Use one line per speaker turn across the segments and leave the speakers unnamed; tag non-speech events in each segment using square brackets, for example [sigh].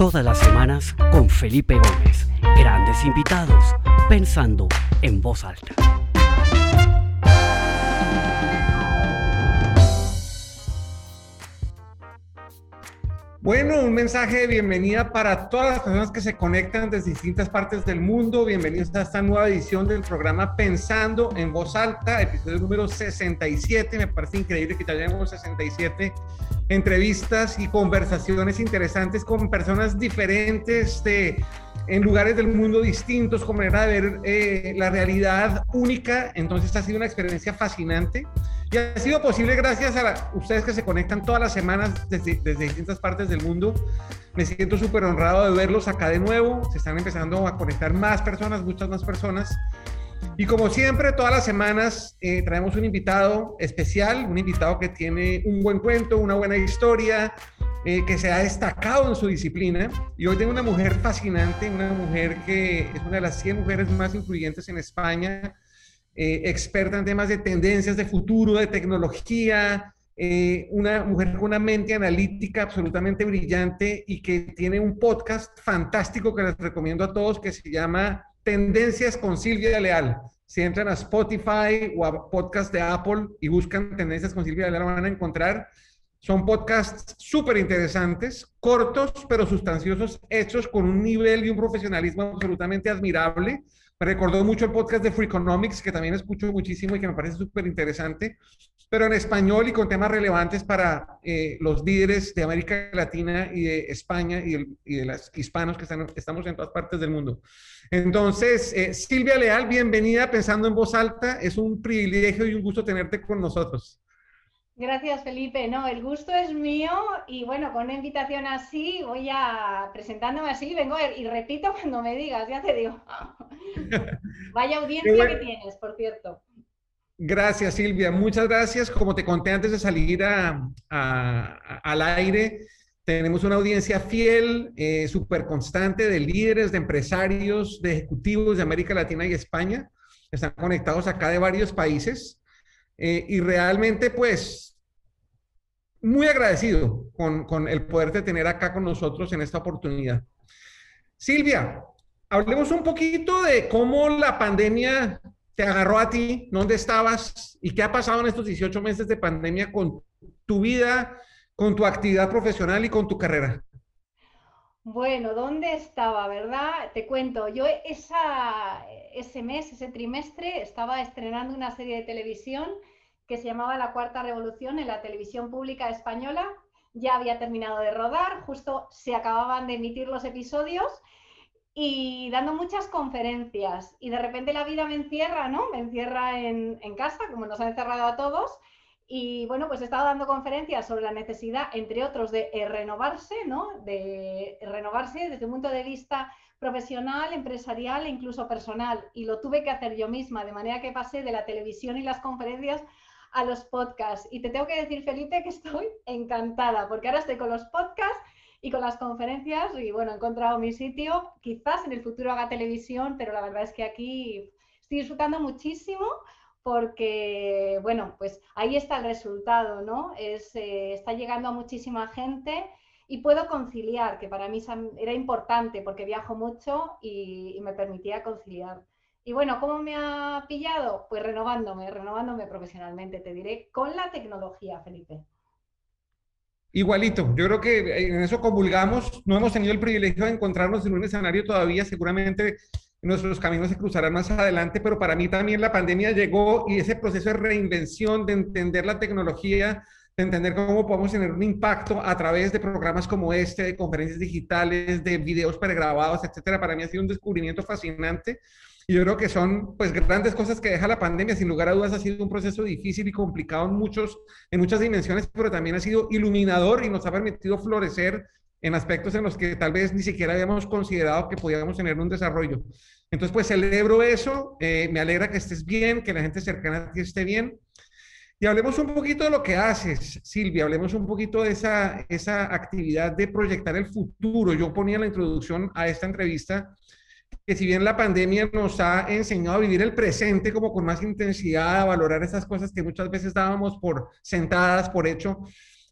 Todas las semanas con Felipe Gómez. Grandes invitados, pensando en voz alta.
Bueno, un mensaje de bienvenida para todas las personas que se conectan desde distintas partes del mundo. Bienvenidos a esta nueva edición del programa Pensando en Voz Alta, episodio número 67. Me parece increíble que ya lleguemos 67 entrevistas y conversaciones interesantes con personas diferentes de, en lugares del mundo distintos, con manera de ver eh, la realidad única. Entonces ha sido una experiencia fascinante. Y ha sido posible gracias a ustedes que se conectan todas las semanas desde, desde distintas partes del mundo. Me siento súper honrado de verlos acá de nuevo. Se están empezando a conectar más personas, muchas más personas. Y como siempre, todas las semanas eh, traemos un invitado especial, un invitado que tiene un buen cuento, una buena historia, eh, que se ha destacado en su disciplina. Y hoy tengo una mujer fascinante, una mujer que es una de las 100 mujeres más influyentes en España eh, experta en temas de tendencias de futuro, de tecnología, eh, una mujer con una mente analítica absolutamente brillante y que tiene un podcast fantástico que les recomiendo a todos que se llama Tendencias con Silvia Leal. Si entran a Spotify o a podcast de Apple y buscan Tendencias con Silvia Leal, van a encontrar. Son podcasts súper interesantes, cortos pero sustanciosos, hechos con un nivel y un profesionalismo absolutamente admirable me recordó mucho el podcast de Freakonomics, que también escucho muchísimo y que me parece súper interesante, pero en español y con temas relevantes para eh, los líderes de América Latina y de España y, de los hispanos que están, estamos en todas partes del mundo. Entonces, eh, Silvia Leal, bienvenida Pensando en Voz Alta. Es un privilegio y un gusto tenerte con nosotros.
Gracias, Felipe. No, el gusto es mío y bueno, con una invitación así, voy a presentándome así, vengo y repito cuando me digas, ya te digo. [laughs] Vaya audiencia que tienes, por cierto.
Gracias, Silvia. Muchas gracias. Como te conté antes de salir al aire, tenemos una audiencia fiel, eh, súper constante de líderes, de empresarios, de ejecutivos de América Latina y España. Están conectados acá de varios países. Eh, y realmente, pues, muy agradecido con, con el poderte tener acá con nosotros en esta oportunidad. Silvia, hablemos un poquito de cómo la pandemia te agarró a ti, dónde estabas y qué ha pasado en estos 18 meses de pandemia con tu vida, con tu actividad profesional y con tu carrera.
Bueno, ¿dónde estaba, verdad? Te cuento, yo esa, ese mes, ese trimestre, estaba estrenando una serie de televisión que se llamaba La Cuarta Revolución en la televisión pública española. Ya había terminado de rodar, justo se acababan de emitir los episodios y dando muchas conferencias. Y de repente la vida me encierra, ¿no? Me encierra en, casa, como nos ha encerrado a todos. Y bueno, pues he estado dando conferencias sobre la necesidad, entre otros, de renovarse, ¿no? De renovarse desde un punto de vista profesional, empresarial e incluso personal. Y lo tuve que hacer yo misma, de manera que pasé de la televisión y las conferencias a los podcasts. Y te tengo que decir, Felipe, que estoy encantada, porque ahora estoy con los podcasts y con las conferencias y bueno, he encontrado mi sitio. Quizás en el futuro haga televisión, pero la verdad es que aquí estoy disfrutando muchísimo porque, bueno, pues ahí está el resultado, ¿no? Es, eh, está llegando a muchísima gente y puedo conciliar, que para mí era importante porque viajo mucho y me permitía conciliar. Y bueno, ¿cómo me ha pillado? Pues renovándome, renovándome profesionalmente, te diré, con la tecnología, Felipe.
Igualito, yo creo que en eso convulgamos, no hemos tenido el privilegio de encontrarnos en un escenario todavía, seguramente nuestros caminos se cruzarán más adelante, pero para mí también la pandemia llegó y ese proceso de reinvención, de entender la tecnología, de entender cómo podemos tener un impacto a través de programas como este, de conferencias digitales, de videos pregrabados, etcétera, para mí ha sido un descubrimiento fascinante y yo creo que son pues grandes cosas que deja la pandemia. Sin lugar a dudas ha sido un proceso difícil y complicado en, muchos, en muchas dimensiones, pero también ha sido iluminador y nos ha permitido florecer en aspectos en los que tal vez ni siquiera habíamos considerado que podíamos tener un desarrollo. Entonces, pues celebro eso, eh, me alegra que estés bien, que la gente cercana a ti esté bien. Y hablemos un poquito de lo que haces, Silvia, hablemos un poquito de esa, esa actividad de proyectar el futuro. Yo ponía la introducción a esta entrevista que si bien la pandemia nos ha enseñado a vivir el presente como con más intensidad, a valorar esas cosas que muchas veces dábamos por sentadas, por hecho,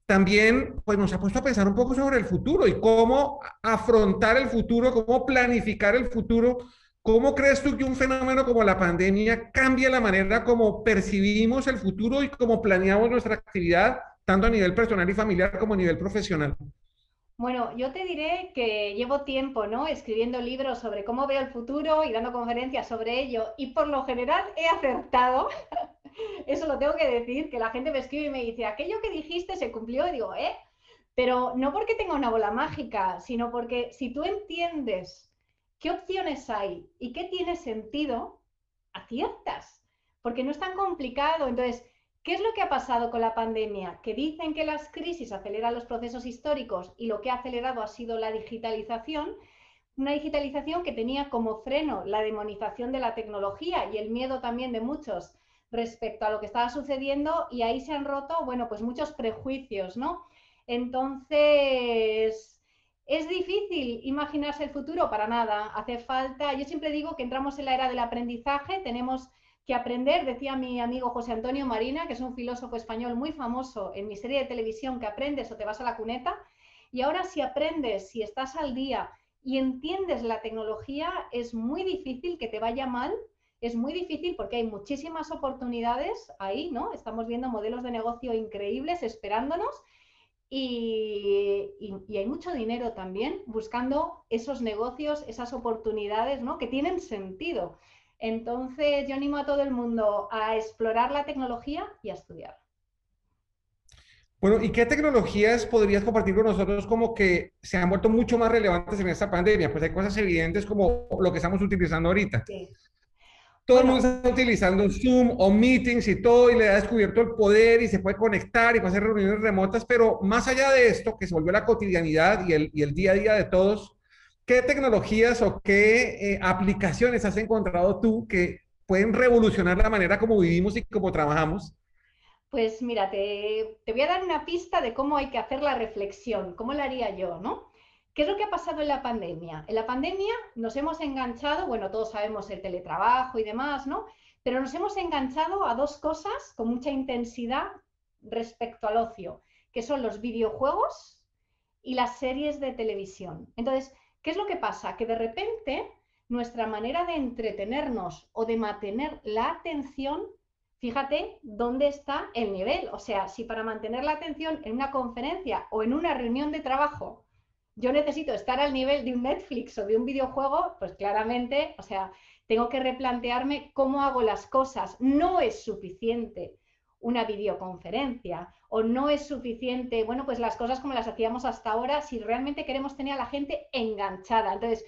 también pues, nos ha puesto a pensar un poco sobre el futuro y cómo afrontar el futuro, cómo planificar el futuro. ¿Cómo crees tú que un fenómeno como la pandemia cambia la manera como percibimos el futuro y cómo planeamos nuestra actividad, tanto a nivel personal y familiar como a nivel profesional?
Bueno, yo te diré que llevo tiempo, ¿no? Escribiendo libros sobre cómo veo el futuro y dando conferencias sobre ello y por lo general he acertado. [laughs] Eso lo tengo que decir, que la gente me escribe y me dice, aquello que dijiste se cumplió, y digo, ¿eh? Pero no porque tenga una bola mágica, sino porque si tú entiendes qué opciones hay y qué tiene sentido, aciertas, porque no es tan complicado. Entonces, ¿qué es lo que ha pasado con la pandemia? Que dicen que las crisis aceleran los procesos históricos y lo que ha acelerado ha sido la digitalización, una digitalización que tenía como freno la demonización de la tecnología y el miedo también de muchos respecto a lo que estaba sucediendo y ahí se han roto, bueno, pues muchos prejuicios, ¿no? Entonces, ¿es difícil imaginarse el futuro? Para nada, hace falta, yo siempre digo que entramos en la era del aprendizaje, tenemos que aprender, decía mi amigo José Antonio Marina, que es un filósofo español muy famoso en mi serie de televisión, que aprendes o te vas a la cuneta, y ahora si aprendes, si estás al día y entiendes la tecnología, es muy difícil que te vaya mal es muy difícil porque hay muchísimas oportunidades ahí, ¿no? Estamos viendo modelos de negocio increíbles esperándonos y, hay mucho dinero también buscando esos negocios, esas oportunidades, ¿no? Que tienen sentido. Entonces, yo animo a todo el mundo a explorar la tecnología y a estudiar.
Bueno, ¿y qué tecnologías podrías compartir con nosotros como que se han vuelto mucho más relevantes en esta pandemia? Pues hay cosas evidentes como lo que estamos utilizando ahorita. Sí. Todo el mundo está utilizando Zoom o meetings y todo y le ha descubierto el poder y se puede conectar y puede hacer reuniones remotas, pero más allá de esto, que se volvió la cotidianidad y el, y el día a día de todos, ¿qué tecnologías o qué eh, aplicaciones has encontrado tú que pueden revolucionar la manera como vivimos y como trabajamos?
Pues mira, te, voy a dar una pista de cómo hay que hacer la reflexión, cómo la haría yo, ¿no? ¿Qué es lo que ha pasado en la pandemia? En la pandemia nos hemos enganchado, bueno, todos sabemos el teletrabajo y demás, ¿no? Pero nos hemos enganchado a dos cosas con mucha intensidad respecto al ocio, que son los videojuegos y las series de televisión. Entonces, ¿qué es lo que pasa? Que de repente nuestra manera de entretenernos o de mantener la atención, fíjate dónde está el nivel. O sea, si para mantener la atención en una conferencia o en una reunión de trabajo yo necesito estar al nivel de un Netflix o de un videojuego, pues claramente, o sea, tengo que replantearme cómo hago las cosas. No es suficiente una videoconferencia o no es suficiente, bueno, pues las cosas como las hacíamos hasta ahora si realmente queremos tener a la gente enganchada. Entonces,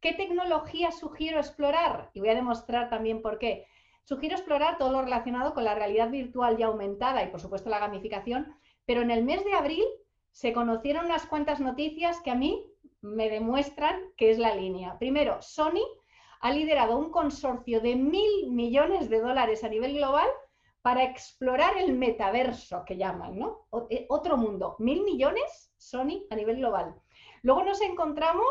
¿qué tecnología sugiero explorar? Y voy a demostrar también por qué. Sugiero explorar todo lo relacionado con la realidad virtual ya aumentada y, por supuesto, la gamificación, pero en el mes de abril se conocieron unas cuantas noticias que a mí me demuestran que es la línea. Primero, Sony ha liderado un consorcio de mil millones de dólares a nivel global para explorar el metaverso, que llaman, ¿no? Eh, otro mundo. Mil millones, Sony, a nivel global. Luego nos encontramos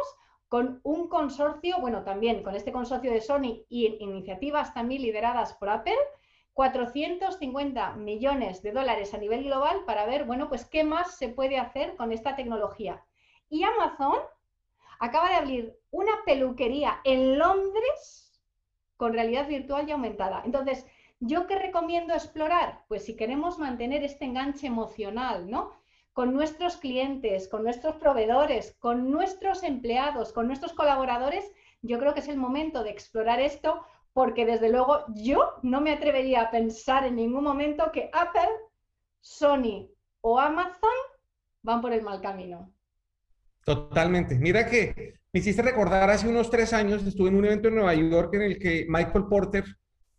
con un consorcio, bueno, también con este consorcio de Sony y iniciativas también lideradas por Apple, 450 millones de dólares a nivel global para ver, bueno, pues qué más se puede hacer con esta tecnología. Y Amazon acaba de abrir una peluquería en Londres con realidad virtual y aumentada. Entonces, ¿yo qué recomiendo explorar? Pues si queremos mantener este enganche emocional, ¿no? Con nuestros clientes, con nuestros proveedores, con nuestros empleados, con nuestros colaboradores, yo creo que es el momento de explorar esto porque desde luego yo no me atrevería a pensar en ningún momento que Apple, Sony o Amazon van por el mal camino.
Totalmente. Mira que me hiciste recordar hace unos tres años, estuve en un evento en Nueva York en el que Michael Porter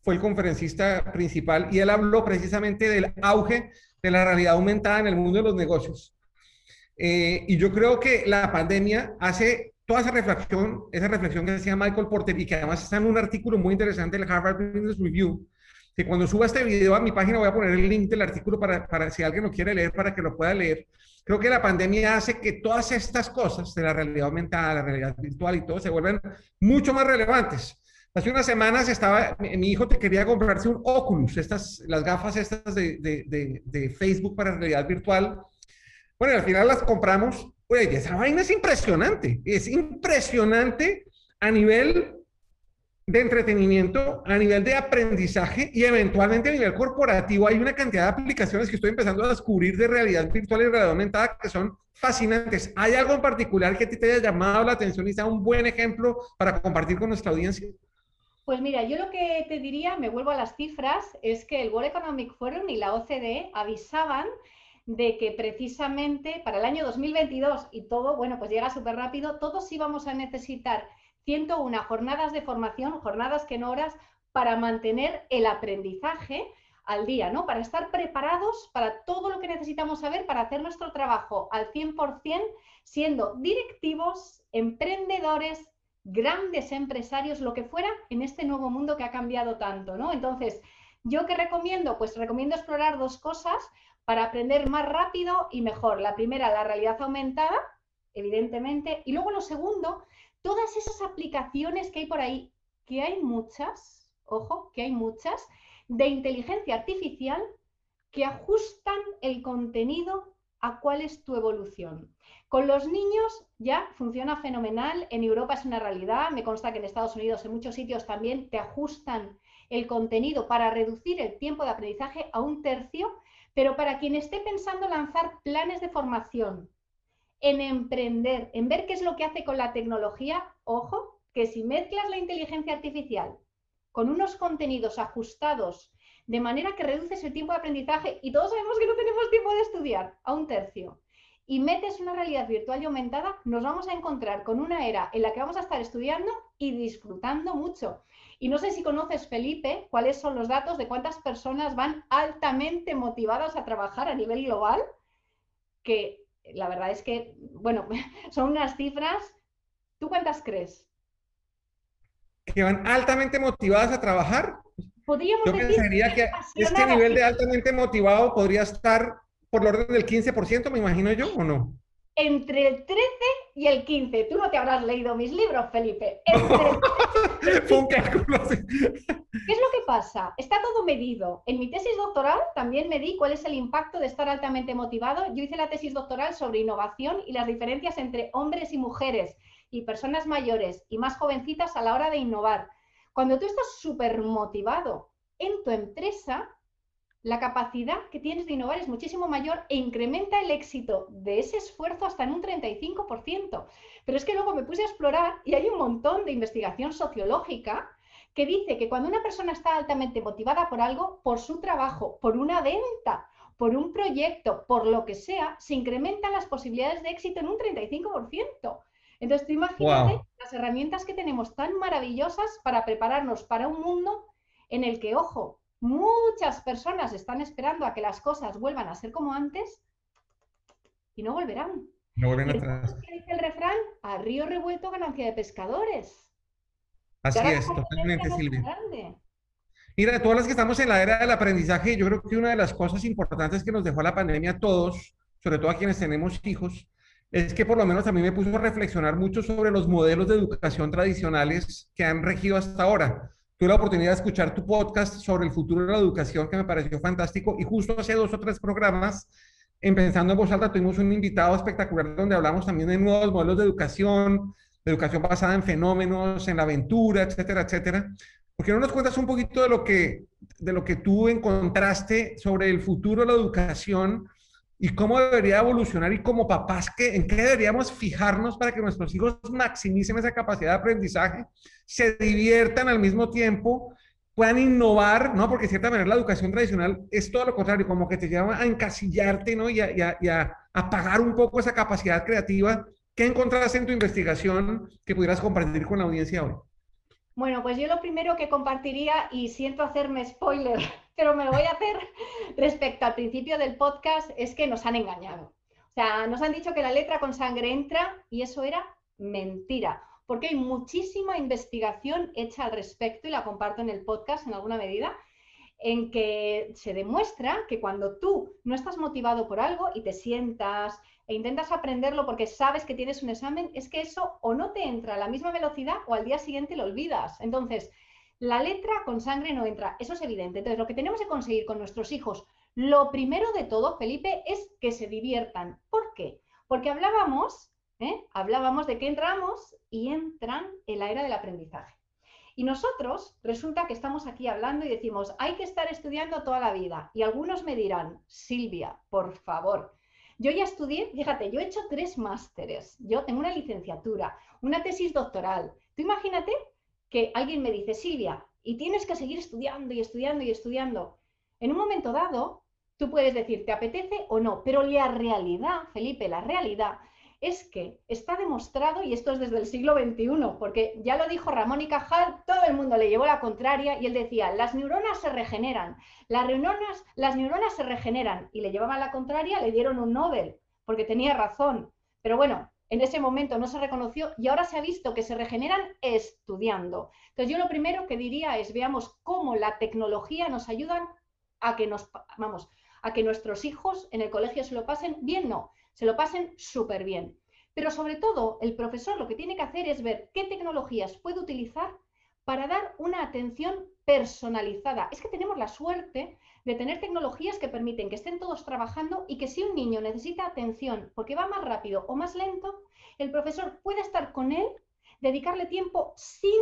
fue el conferencista principal y él habló precisamente del auge de la realidad aumentada en el mundo de los negocios. Eh, y yo creo que la pandemia hace toda esa reflexión, esa reflexión que decía Michael Porter y que además está en un artículo muy interesante del Harvard Business Review, que cuando suba este video a mi página voy a poner el link del artículo para, para si alguien lo quiere leer, para que lo pueda leer. Creo que la pandemia hace que todas estas cosas de la realidad aumentada, la realidad virtual y todo se vuelvan mucho más relevantes. Hace unas semanas estaba, mi, hijo te quería comprarse un Oculus, estas, las gafas estas de, Facebook para realidad virtual, Bueno, al final las compramos. Oye, esa vaina es impresionante. Es impresionante a nivel de entretenimiento, a nivel de aprendizaje y eventualmente a nivel corporativo. Hay una cantidad de aplicaciones que estoy empezando a descubrir de realidad virtual y realidad aumentada que son fascinantes. ¿Hay algo en particular que te haya llamado la atención y sea un buen ejemplo para compartir con nuestra audiencia?
Pues mira, yo lo que te diría, me vuelvo a las cifras, es que el World Economic Forum y la OCDE avisaban de que precisamente para el año 2022 y todo, bueno, pues llega súper rápido, todos íbamos a necesitar 101 jornadas de formación, jornadas que no horas, para mantener el aprendizaje al día, ¿no? Para estar preparados para todo lo que necesitamos saber para hacer nuestro trabajo al 100%, siendo directivos, emprendedores, grandes empresarios, lo que fuera, en este nuevo mundo que ha cambiado tanto, ¿no? Entonces, ¿yo qué recomiendo? Pues recomiendo explorar dos cosas para aprender más rápido y mejor. La primera, la realidad aumentada, evidentemente, y luego lo segundo, todas esas aplicaciones que hay por ahí, que hay muchas, ojo, que hay muchas, de inteligencia artificial que ajustan el contenido a cuál es tu evolución. Con los niños ya funciona fenomenal, en Europa es una realidad, me consta que en Estados Unidos en muchos sitios también te ajustan el contenido para reducir el tiempo de aprendizaje a un tercio, pero para quien esté pensando lanzar planes de formación en emprender, en ver qué es lo que hace con la tecnología, ojo, que si mezclas la inteligencia artificial con unos contenidos ajustados de manera que reduces el tiempo de aprendizaje, y todos sabemos que no tenemos tiempo de estudiar, a un tercio, y metes una realidad virtual y aumentada, nos vamos a encontrar con una era en la que vamos a estar estudiando y disfrutando mucho. Y no sé si conoces, Felipe, cuáles son los datos de cuántas personas van altamente motivadas a trabajar a nivel global, que la verdad es que, bueno, [laughs] son unas cifras. ¿Tú cuántas crees?
Que van altamente motivadas a trabajar.
Podríamos
Yo pensaría que este nivel de altamente motivado podría estar por el orden del 15%, me imagino yo, ¿o no?
entre el 13 y el 15. Tú no te habrás leído mis libros, Felipe. [laughs]
Fue un cálculo.
¿Qué es lo que pasa? Está todo medido. En mi tesis doctoral también medí cuál es el impacto de estar altamente motivado. Yo hice la tesis doctoral sobre innovación y las diferencias entre hombres y mujeres y personas mayores y más jovencitas a la hora de innovar. Cuando tú estás súper motivado en tu empresa, la capacidad que tienes de innovar es muchísimo mayor e incrementa el éxito de ese esfuerzo hasta en un 35%. Pero es que luego me puse a explorar y hay un montón de investigación sociológica que dice que cuando una persona está altamente motivada por algo, por su trabajo, por una venta, por un proyecto, por lo que sea, se incrementan las posibilidades de éxito en un 35%. Entonces, tú imagínate las herramientas que tenemos tan maravillosas para prepararnos para un mundo en el que, ojo, Muchas personas están esperando a que las cosas vuelvan a ser como antes y no volverán.
No vuelven atrás.
¿Qué dice el refrán? A río revuelto ganancia de pescadores.
Así es, totalmente, Silvia. Mira, todas las que estamos en la era del aprendizaje, yo creo que una de las cosas importantes que nos dejó la pandemia a todos, sobre todo a quienes tenemos hijos, es que por lo menos a mí me puso a reflexionar mucho sobre los modelos de educación tradicionales que han regido hasta ahora tuve la oportunidad de escuchar tu podcast sobre el futuro de la educación, que me pareció fantástico, y justo hace dos o tres programas, empezando en voz alta, tuvimos un invitado espectacular donde hablamos también de nuevos modelos de educación, de educación basada en fenómenos, en la aventura, etcétera, etcétera. ¿Por qué no nos cuentas un poquito de lo que, de lo que tú encontraste sobre el futuro de la educación y cómo debería evolucionar y como papás, ¿qué, ¿en qué deberíamos fijarnos para que nuestros hijos maximicen esa capacidad de aprendizaje, se diviertan al mismo tiempo, puedan innovar, ¿no? Porque de cierta manera la educación tradicional es todo lo contrario, como que te lleva a encasillarte, ¿no? Y a, y y a apagar un poco esa capacidad creativa. ¿Qué encontraste en tu investigación que pudieras compartir con la audiencia hoy?
Bueno, pues yo lo primero que compartiría, y siento hacerme spoiler, pero me lo voy a hacer [laughs] respecto al principio del podcast, es que nos han engañado. O sea, nos han dicho que la letra con sangre entra y eso era mentira, porque hay muchísima investigación hecha al respecto y la comparto en el podcast en alguna medida, en que se demuestra que cuando tú no estás motivado por algo y te sientas e intentas aprenderlo porque sabes que tienes un examen, es que eso o no te entra a la misma velocidad o al día siguiente lo olvidas. Entonces, la letra con sangre no entra, eso es evidente. Entonces, lo que tenemos que conseguir con nuestros hijos, Lo primero de todo, Felipe, es que se diviertan. ¿Por qué? Porque hablábamos, ¿eh? hablábamos de que entramos y entran en la era del aprendizaje. Y nosotros resulta que estamos aquí hablando y decimos, hay que estar estudiando toda la vida. Y algunos me dirán, Silvia, por favor, yo ya estudié, fíjate, yo he hecho tres másteres, yo tengo una licenciatura, una tesis doctoral. Tú imagínate que alguien me dice, Silvia, y tienes que seguir estudiando y estudiando y estudiando. En un momento dado, Tú puedes decir, ¿te apetece o no? Pero la realidad, Felipe, la realidad es que está demostrado, y esto es desde el siglo XXI, porque ya lo dijo Ramón y Cajal, todo el mundo le llevó la contraria y él decía, las neuronas se regeneran, las neuronas, las neuronas se regeneran, y le llevaban la contraria, le dieron un Nobel, porque tenía razón. Pero bueno, en ese momento no se reconoció y ahora se ha visto que se regeneran estudiando. Entonces yo lo primero que diría es veamos cómo la tecnología nos ayuda a que nos, vamos, a que nuestros hijos en el colegio se lo pasen bien, no, se lo pasen súper bien. Pero sobre todo, el profesor lo que tiene que hacer es ver qué tecnologías puede utilizar para dar una atención personalizada. Es que tenemos la suerte de tener tecnologías que permiten que estén todos trabajando y que si un niño necesita atención porque va más rápido o más lento, el profesor puede estar con él, dedicarle tiempo sin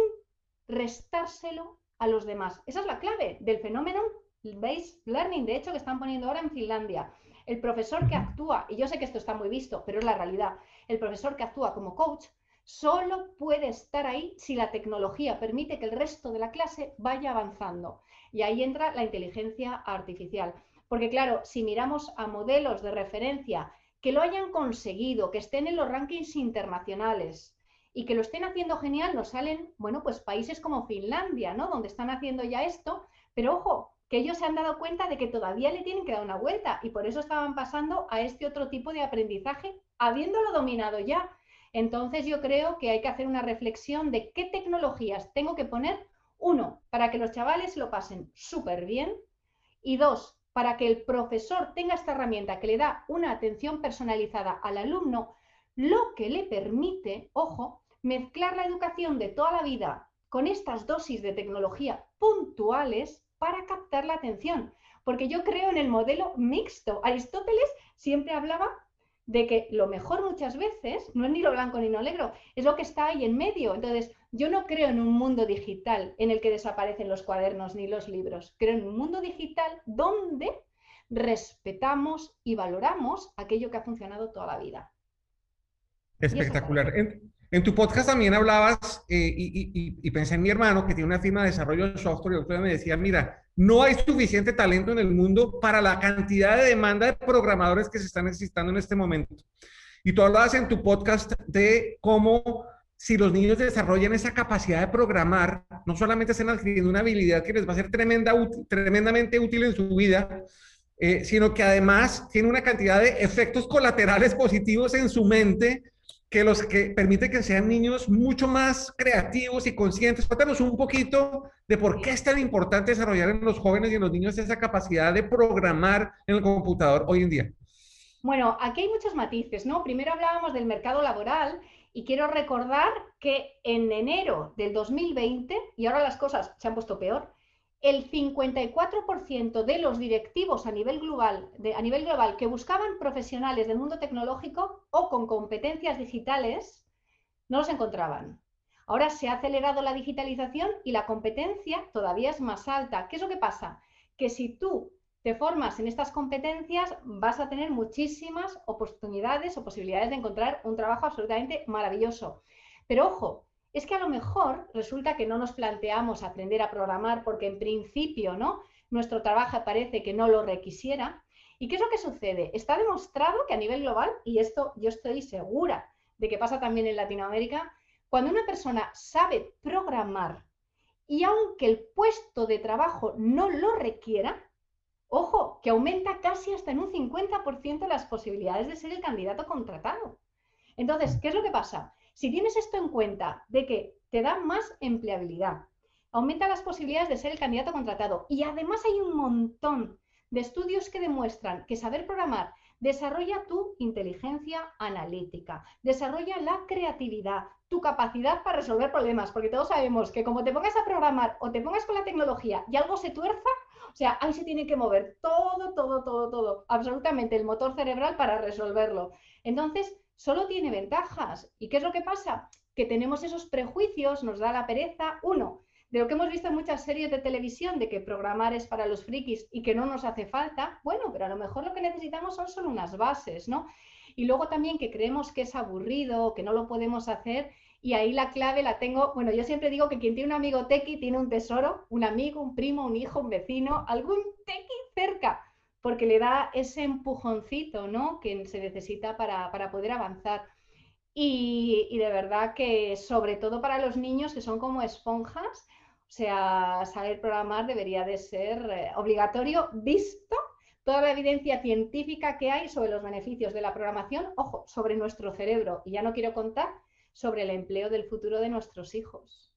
restárselo a los demás. Esa es la clave del fenómeno based learning, de hecho, que están poniendo ahora en Finlandia. El profesor que actúa, y yo sé que esto está muy visto, pero es la realidad, el profesor que actúa como coach solo puede estar ahí si la tecnología permite que el resto de la clase vaya avanzando. Y ahí entra la inteligencia artificial. Porque claro, si miramos a modelos de referencia que lo hayan conseguido, que estén en los rankings internacionales y que lo estén haciendo genial, nos salen, bueno, pues países como Finlandia, ¿no? Donde están haciendo ya esto. Pero ojo, que ellos se han dado cuenta de que todavía le tienen que dar una vuelta y por eso estaban pasando a este otro tipo de aprendizaje, habiéndolo dominado ya. Entonces yo creo que hay que hacer una reflexión de qué tecnologías tengo que poner, uno, para que los chavales lo pasen súper bien. Y dos, para que el profesor tenga esta herramienta que le da una atención personalizada al alumno, lo que le permite, ojo, mezclar la educación de toda la vida con estas dosis de tecnología puntuales para captar la atención, porque yo creo en el modelo mixto. Aristóteles siempre hablaba de que lo mejor muchas veces no es ni lo blanco ni lo negro, es lo que está ahí en medio. Entonces, yo no creo en un mundo digital en el que desaparecen los cuadernos ni los libros, creo en un mundo digital donde respetamos y valoramos aquello que ha funcionado toda la vida.
Espectacular. En tu podcast también hablabas, eh, y, pensé en mi hermano que tiene una firma de desarrollo de software, y otro me decía, mira, no hay suficiente talento en el mundo para la cantidad de demanda de programadores que se están necesitando en este momento. Y tú hablabas en tu podcast de cómo si los niños desarrollan esa capacidad de programar, no solamente están adquiriendo una habilidad que les va a ser tremenda, tremendamente útil en su vida, eh, sino que además tiene una cantidad de efectos colaterales positivos en su mente que los que permite que sean niños mucho más creativos y conscientes. Cuéntanos un poquito de por qué es tan importante desarrollar en los jóvenes y en los niños esa capacidad de programar en el computador hoy en día.
Bueno, aquí hay muchos matices, ¿no? Primero hablábamos del mercado laboral y quiero recordar que en enero del 2020, y ahora las cosas se han puesto peor, el 54% de los directivos a nivel, global, que buscaban profesionales del mundo tecnológico o con competencias digitales no los encontraban. Ahora se ha acelerado la digitalización y la competencia todavía es más alta. ¿Qué es lo que pasa? Que si tú te formas en estas competencias, vas a tener muchísimas oportunidades o posibilidades de encontrar un trabajo absolutamente maravilloso. Pero ojo, es que a lo mejor resulta que no nos planteamos aprender a programar porque en principio, ¿no? Nuestro trabajo parece que no lo requisiera. ¿Y qué es lo que sucede? Está demostrado que a nivel global, y esto yo estoy segura de que pasa también en Latinoamérica, cuando una persona sabe programar y aunque el puesto de trabajo no lo requiera, ojo, que aumenta casi hasta en un 50% las posibilidades de ser el candidato contratado. Entonces, ¿qué es lo que pasa? Si tienes esto en cuenta de que te da más empleabilidad, aumenta las posibilidades de ser el candidato contratado y además hay un montón de estudios que demuestran que saber programar Desarrolla tu inteligencia analítica, desarrolla la creatividad, tu capacidad para resolver problemas, porque todos sabemos que como te pongas a programar o te pongas con la tecnología y algo se tuerza, o sea, ahí se tiene que mover todo, todo, todo, todo, absolutamente el motor cerebral para resolverlo. Entonces, solo tiene ventajas. ¿Y qué es lo que pasa? Que tenemos esos prejuicios, nos da la pereza. Uno, de lo que hemos visto en muchas series de televisión, de que programar es para los frikis y que no nos hace falta, bueno, pero a lo mejor lo que necesitamos son solo unas bases, ¿no? Y luego también que creemos que es aburrido, que no lo podemos hacer, y ahí la clave la tengo, bueno, yo siempre digo que quien tiene un amigo tequi tiene un tesoro, un amigo, un primo, un hijo, un vecino, algún tequi cerca, porque le da ese empujoncito, ¿no? Que se necesita para, poder avanzar. Y, y, de verdad que sobre todo para los niños que son como esponjas, o sea, saber programar debería de ser eh, obligatorio, visto toda la evidencia científica que hay sobre los beneficios de la programación, ojo, sobre nuestro cerebro. Y ya no quiero contar sobre el empleo del futuro de nuestros hijos.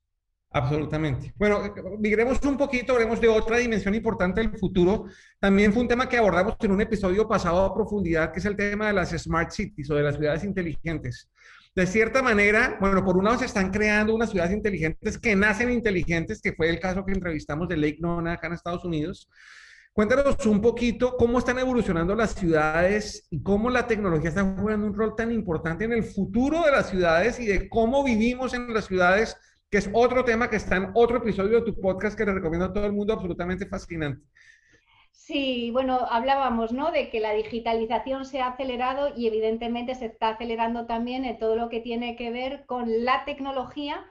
Absolutamente. Bueno, migremos un poquito, hablemos de otra dimensión importante del futuro. También fue un tema que abordamos en un episodio pasado a profundidad, que es el tema de las smart cities o de las ciudades inteligentes de cierta manera, bueno, por un lado se están creando unas ciudades inteligentes que nacen inteligentes, que fue el caso que entrevistamos de Lake Nona acá en Estados Unidos. Cuéntanos un poquito cómo están evolucionando las ciudades y cómo la tecnología está jugando un rol tan importante en el futuro de las ciudades y de cómo vivimos en las ciudades, que es otro tema que está en otro episodio de tu podcast que le recomiendo a todo el mundo, absolutamente fascinante.
Sí, bueno, hablábamos, ¿no? De que la digitalización se ha acelerado y evidentemente se está acelerando también en todo lo que tiene que ver con la tecnología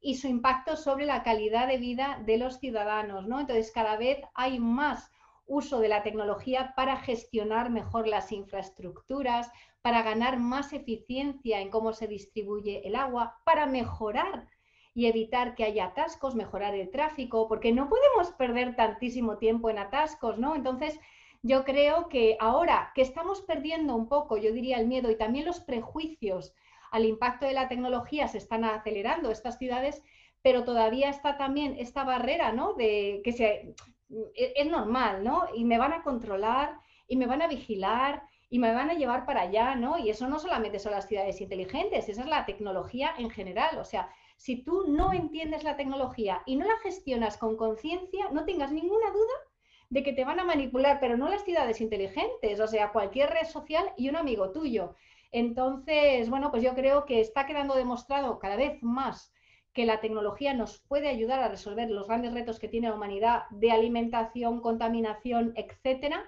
y su impacto sobre la calidad de vida de los ciudadanos, ¿no? Entonces, cada vez hay más uso de la tecnología para gestionar mejor las infraestructuras, para ganar más eficiencia en cómo se distribuye el agua, para mejorar y evitar que haya atascos, mejorar el tráfico, porque no podemos perder tantísimo tiempo en atascos, ¿no? Entonces, yo creo que ahora que estamos perdiendo un poco, yo diría el miedo y también los prejuicios al impacto de la tecnología se están acelerando estas ciudades, pero todavía está también esta barrera, ¿no? De que se, e, es normal, ¿no? Y me van a controlar y me van a vigilar y me van a llevar para allá, ¿no? Y eso no solamente son las ciudades inteligentes, esa es la tecnología en general. O sea, si tú no entiendes la tecnología y no la gestionas con conciencia, no tengas ninguna duda de que te van a manipular, pero no las ciudades inteligentes, o sea, cualquier red social y un amigo tuyo. Entonces, bueno, pues yo creo que está quedando demostrado cada vez más que la tecnología nos puede ayudar a resolver los grandes retos que tiene la humanidad de alimentación, contaminación, etcétera,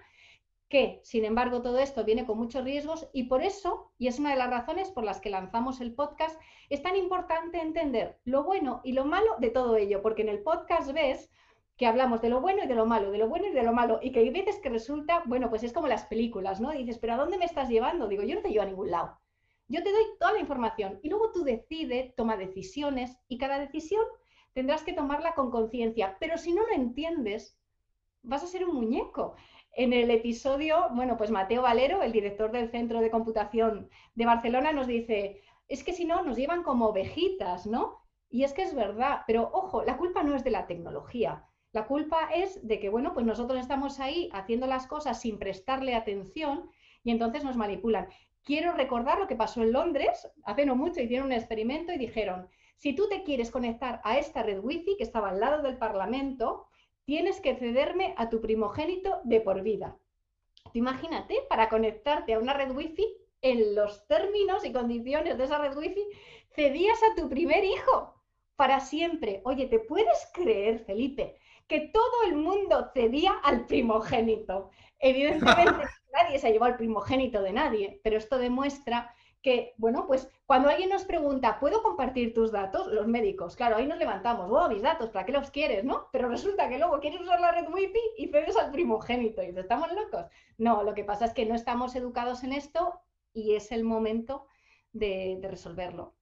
que, sin embargo, todo esto viene con muchos riesgos y por eso, y es una de las razones por las que lanzamos el podcast, es tan importante entender lo bueno y lo malo de todo ello, porque en el podcast ves que hablamos de lo bueno y de lo malo, de lo bueno y de lo malo, y que hay veces que resulta, bueno, pues es como las películas, ¿no? dices, pero ¿a dónde me estás llevando? Digo, yo no te llevo a ningún lado. Yo te doy toda la información y luego tú decides, toma decisiones y cada decisión tendrás que tomarla con conciencia, pero si no lo entiendes, vas a ser un muñeco. En el episodio, bueno, pues Mateo Valero, el director del Centro de Computación de Barcelona, nos dice, es que si no, nos llevan como ovejitas, ¿no? Y es que es verdad, pero ojo, la culpa no es de la tecnología. La culpa es de que, bueno, pues nosotros estamos ahí haciendo las cosas sin prestarle atención y entonces nos manipulan. Quiero recordar lo que pasó en Londres, hace no mucho hicieron un experimento y dijeron, si tú te quieres conectar a esta red wifi que estaba al lado del Parlamento, tienes que cederme a tu primogénito de por vida. imagínate, para conectarte a una red wifi, en los términos y condiciones de esa red wifi, cedías a tu primer hijo para siempre. Oye, ¿te puedes creer, Felipe, que todo el mundo cedía al primogénito? Evidentemente [laughs] nadie se llevó al primogénito de nadie, pero esto demuestra que, bueno, pues cuando alguien nos pregunta, ¿puedo compartir tus datos? Los médicos, claro, ahí nos levantamos, wow, mis datos, ¿para qué los quieres, no? Pero resulta que luego quieres usar la red wifi y cedes al primogénito y dices, ¿estamos locos? No, lo que pasa es que no estamos educados en esto y es el momento de, resolverlo.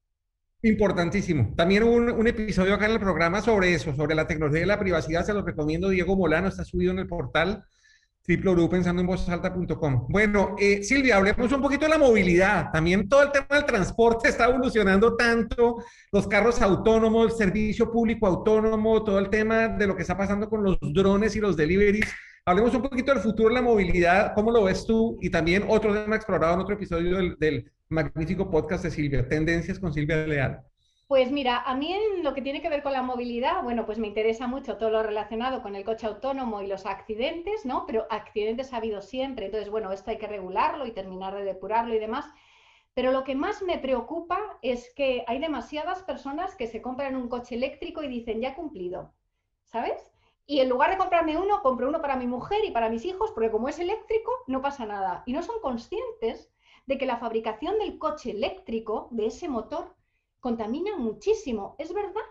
Importantísimo. También hubo un, episodio acá en el programa sobre eso, sobre la tecnología y la privacidad. Se los recomiendo. Diego Molano está subido en el portal www.pensandoenvozalta.com. Bueno, eh, Silvia, hablemos un poquito de la movilidad. También todo el tema del transporte está evolucionando tanto, los carros autónomos, el servicio público autónomo, todo el tema de lo que está pasando con los drones y los deliveries. hablemos un poquito del futuro de la movilidad, ¿cómo lo ves tú? Y también otro tema explorado en otro episodio del, del magnífico podcast de Silvia, Tendencias con Silvia Leal.
Pues mira, a mí en lo que tiene que ver con la movilidad, bueno, pues me interesa mucho todo lo relacionado con el coche autónomo y los accidentes, ¿no? Pero accidentes ha habido siempre, entonces, bueno, esto hay que regularlo y terminar de depurarlo y demás. Pero lo que más me preocupa es que hay demasiadas personas que se compran un coche eléctrico y dicen, ya cumplido, ¿sabes? Y en lugar de comprarme uno, compro uno para mi mujer y para mis hijos, porque como es eléctrico, no pasa nada. Y no son conscientes de que la fabricación del coche eléctrico, de ese motor, contamina muchísimo. Es verdad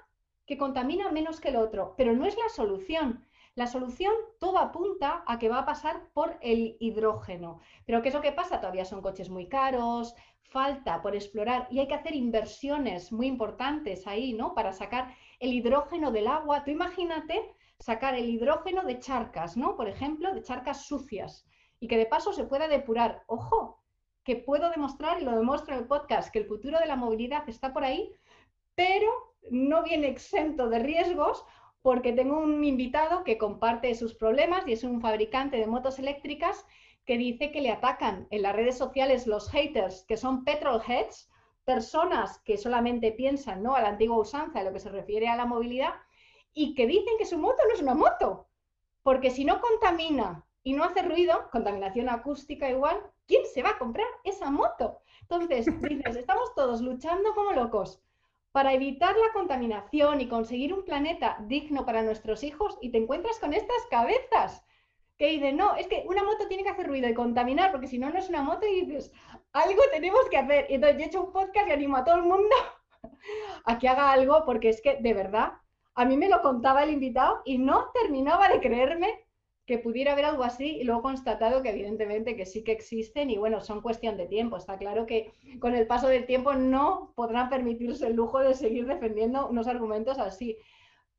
que contamina menos que el otro, pero no es la solución. La solución todo apunta a que va a pasar por el hidrógeno. Pero ¿qué es lo que pasa? Todavía son coches muy caros, falta por explorar y hay que hacer inversiones muy importantes ahí, ¿no? Para sacar el hidrógeno del agua. Tú imagínate sacar el hidrógeno de charcas, ¿no? Por ejemplo, de charcas sucias y que de paso se pueda depurar. Ojo, que puedo demostrar, y lo demuestro en el podcast, que el futuro de la movilidad está por ahí, pero no viene exento de riesgos porque tengo un invitado que comparte sus problemas y es un fabricante de motos eléctricas que dice que le atacan en las redes sociales los haters, que son petrolheads, personas que solamente piensan ¿no? a la antigua usanza en lo que se refiere a la movilidad y que dicen que su moto no es una moto, porque si no contamina y no hace ruido, contaminación acústica igual, ¿quién se va a comprar esa moto? Entonces, dices, estamos todos luchando como locos para evitar la contaminación y conseguir un planeta digno para nuestros hijos y te encuentras con estas cabezas que dicen, no, es que una moto tiene que hacer ruido y contaminar, porque si no, no es una moto y dices, algo tenemos que hacer. Y entonces yo he hecho un podcast y animo a todo el mundo a que haga algo, porque es que de verdad, a mí me lo contaba el invitado y no terminaba de creerme que pudiera haber algo así y luego constatado que evidentemente que sí que existen y bueno, son cuestión de tiempo. Está claro que con el paso del tiempo no podrán permitirse el lujo de seguir defendiendo unos argumentos así.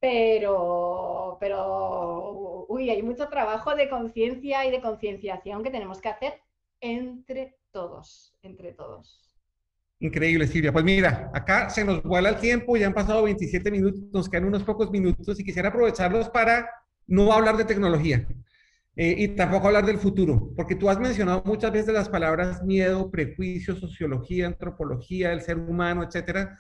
Pero, pero, uy, hay mucho trabajo de conciencia y de concienciación que tenemos que hacer entre todos, entre todos.
Increíble, Silvia. Pues mira, acá se nos vuela el tiempo, ya han pasado 27 minutos, nos quedan unos pocos minutos y quisiera aprovecharlos para no hablar de tecnología eh, y tampoco hablar del futuro, porque tú has mencionado muchas veces las palabras miedo, prejuicio, sociología, antropología, el ser humano, etcétera.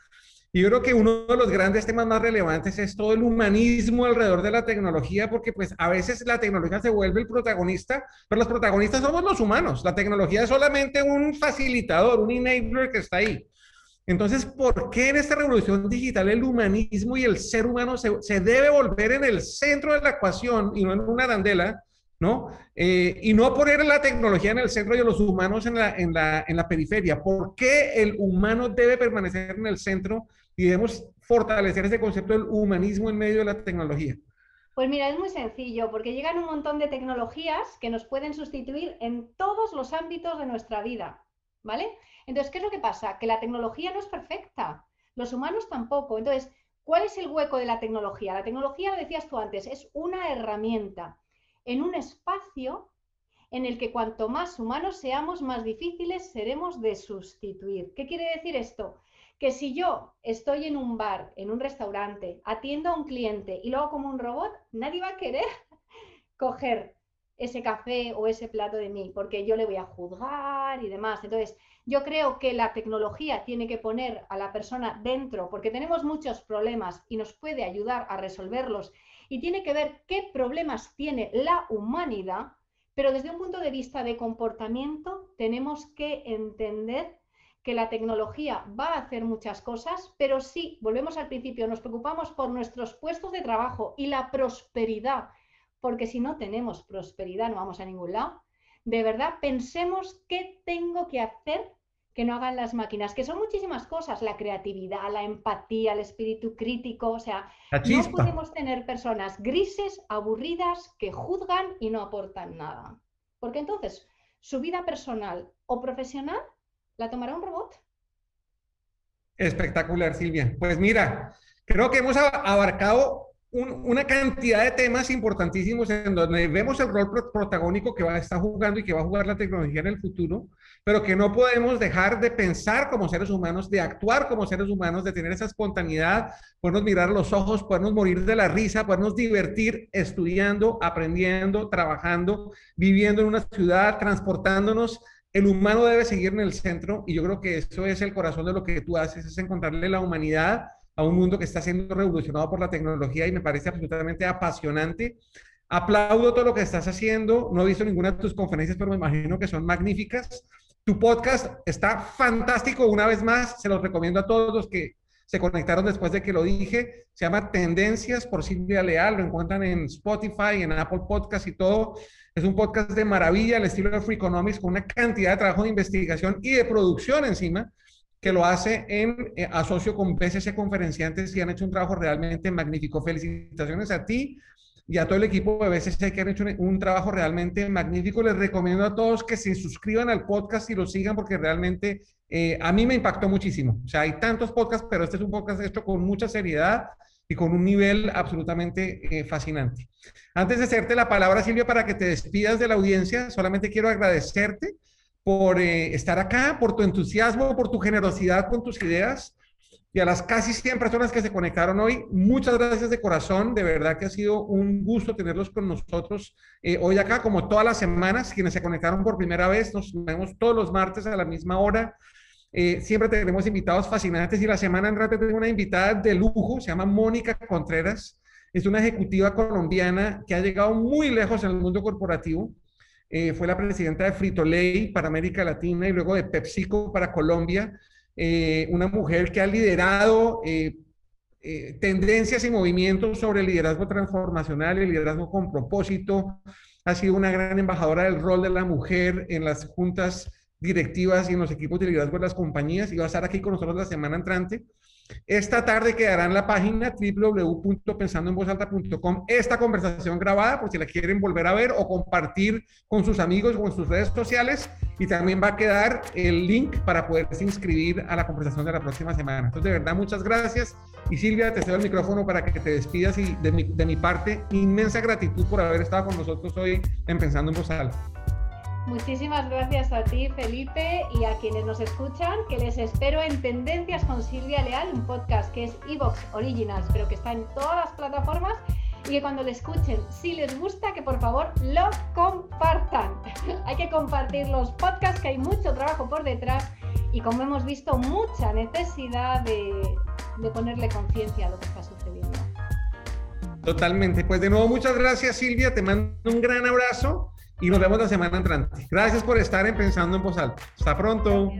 Y yo creo que uno de los grandes temas más relevantes es todo el humanismo alrededor de la tecnología, porque pues a veces la tecnología se vuelve el protagonista, pero los protagonistas somos los humanos. La tecnología es solamente un facilitador, un enabler que está ahí. Entonces, ¿por qué en esta revolución digital el humanismo y el ser humano se, debe volver en el centro de la ecuación y no en una arandela, ¿no? Eh, y no poner la tecnología en el centro y los humanos en la, en, la, en la periferia. ¿Por qué el humano debe permanecer en el centro y debemos fortalecer ese concepto del humanismo en medio de la tecnología?
Pues mira, es muy sencillo, porque llegan un montón de tecnologías que nos pueden sustituir en todos los ámbitos de nuestra vida, ¿vale? Entonces, ¿qué es lo que pasa? Que la tecnología no es perfecta, los humanos tampoco. Entonces, ¿cuál es el hueco de la tecnología? La tecnología, lo decías tú antes, es una herramienta en un espacio en el que cuanto más humanos seamos, más difíciles seremos de sustituir. ¿Qué quiere decir esto? Que si yo estoy en un bar, en un restaurante, atiendo a un cliente y luego como un robot, nadie va a querer [laughs] coger ese café o ese plato de mí, porque yo le voy a juzgar y demás. Entonces, yo creo que la tecnología tiene que poner a la persona dentro, porque tenemos muchos problemas y nos puede ayudar a resolverlos. Y tiene que ver qué problemas tiene la humanidad, pero desde un punto de vista de comportamiento tenemos que entender que la tecnología va a hacer muchas cosas, pero sí, volvemos al principio, nos preocupamos por nuestros puestos de trabajo y la prosperidad porque si no tenemos prosperidad no vamos a ningún lado. De verdad, pensemos qué tengo que hacer que no hagan las máquinas, que son muchísimas cosas, la creatividad, la empatía, el espíritu crítico, o sea, no podemos tener personas grises, aburridas, que juzgan y no aportan nada. Porque entonces, su vida personal o profesional la tomará un robot.
Espectacular, Silvia. Pues mira, creo que hemos abarcado una cantidad de temas importantísimos en donde vemos el rol protagónico que va a estar jugando y que va a jugar la tecnología en el futuro, pero que no podemos dejar de pensar como seres humanos, de actuar como seres humanos, de tener esa espontaneidad, podernos mirar los ojos, podernos morir de la risa, podernos divertir estudiando, aprendiendo, trabajando, viviendo en una ciudad, transportándonos. El humano debe seguir en el centro y yo creo que eso es el corazón de lo que tú haces, es encontrarle la humanidad a un mundo que está siendo revolucionado por la tecnología y me parece absolutamente apasionante. Aplaudo todo lo que estás haciendo. No he visto ninguna de tus conferencias, pero me imagino que son magníficas. Tu podcast está fantástico. Una vez más, se los recomiendo a todos los que se conectaron después de que lo dije. Se llama Tendencias por Silvia Leal. Lo encuentran en Spotify, en Apple Podcast y todo. Es un podcast de maravilla, el estilo de Free Economics, con una cantidad de trabajo de investigación y de producción encima que lo hace en eh, asocio con BCC Conferenciantes y han hecho un trabajo realmente magnífico. Felicitaciones a ti y a todo el equipo de BCC que han hecho un, trabajo realmente magnífico. Les recomiendo a todos que se suscriban al podcast y lo sigan porque realmente eh, a mí me impactó muchísimo. O sea, hay tantos podcasts, pero este es un podcast hecho con mucha seriedad y con un nivel absolutamente eh, fascinante. Antes de hacerte la palabra, Silvia, para que te despidas de la audiencia, solamente quiero agradecerte por eh, estar acá, por tu entusiasmo, por tu generosidad con tus ideas. Y a las casi 100 personas que se conectaron hoy, muchas gracias de corazón. De verdad que ha sido un gusto tenerlos con nosotros eh, hoy acá, como todas las semanas. Quienes se conectaron por primera vez, nos vemos todos los martes a la misma hora. Eh, siempre tenemos invitados fascinantes y la semana entrante tengo una invitada de lujo, se llama Mónica Contreras. Es una ejecutiva colombiana que ha llegado muy lejos en el mundo corporativo eh, fue la presidenta de Frito Lay para América Latina y luego de PepsiCo para Colombia, eh, una mujer que ha liderado eh, tendencias y movimientos sobre liderazgo transformacional, el liderazgo con propósito, ha sido una gran embajadora del rol de la mujer en las juntas directivas y en los equipos de liderazgo de las compañías y va a estar aquí con nosotros la semana entrante. Esta tarde quedará en la página www.pensandoenvozalta.com esta conversación grabada por si la quieren volver a ver o compartir con sus amigos o en sus redes sociales. Y también va a quedar el link para poderse inscribir a la conversación de la próxima semana. Entonces, de verdad, muchas gracias. Y Silvia, te cedo el micrófono para que te despidas y de mi, de mi parte, inmensa gratitud por haber estado con nosotros hoy en Pensando en Voz Alta.
Muchísimas gracias a ti, Felipe, y a quienes nos escuchan, que les espero en Tendencias con Silvia Leal, un podcast que es Evox Originals, pero que está en todas las plataformas y que cuando lo escuchen, si les gusta, que por favor lo compartan. [laughs] hay que compartir los podcasts, que hay mucho trabajo por detrás y como hemos visto, mucha necesidad de, de ponerle conciencia a lo que está sucediendo.
Totalmente. Pues de nuevo, muchas gracias, Silvia. Te mando un gran abrazo y nos vemos la semana entrante. Gracias por estar en Pensando en Voz Alta. Hasta pronto.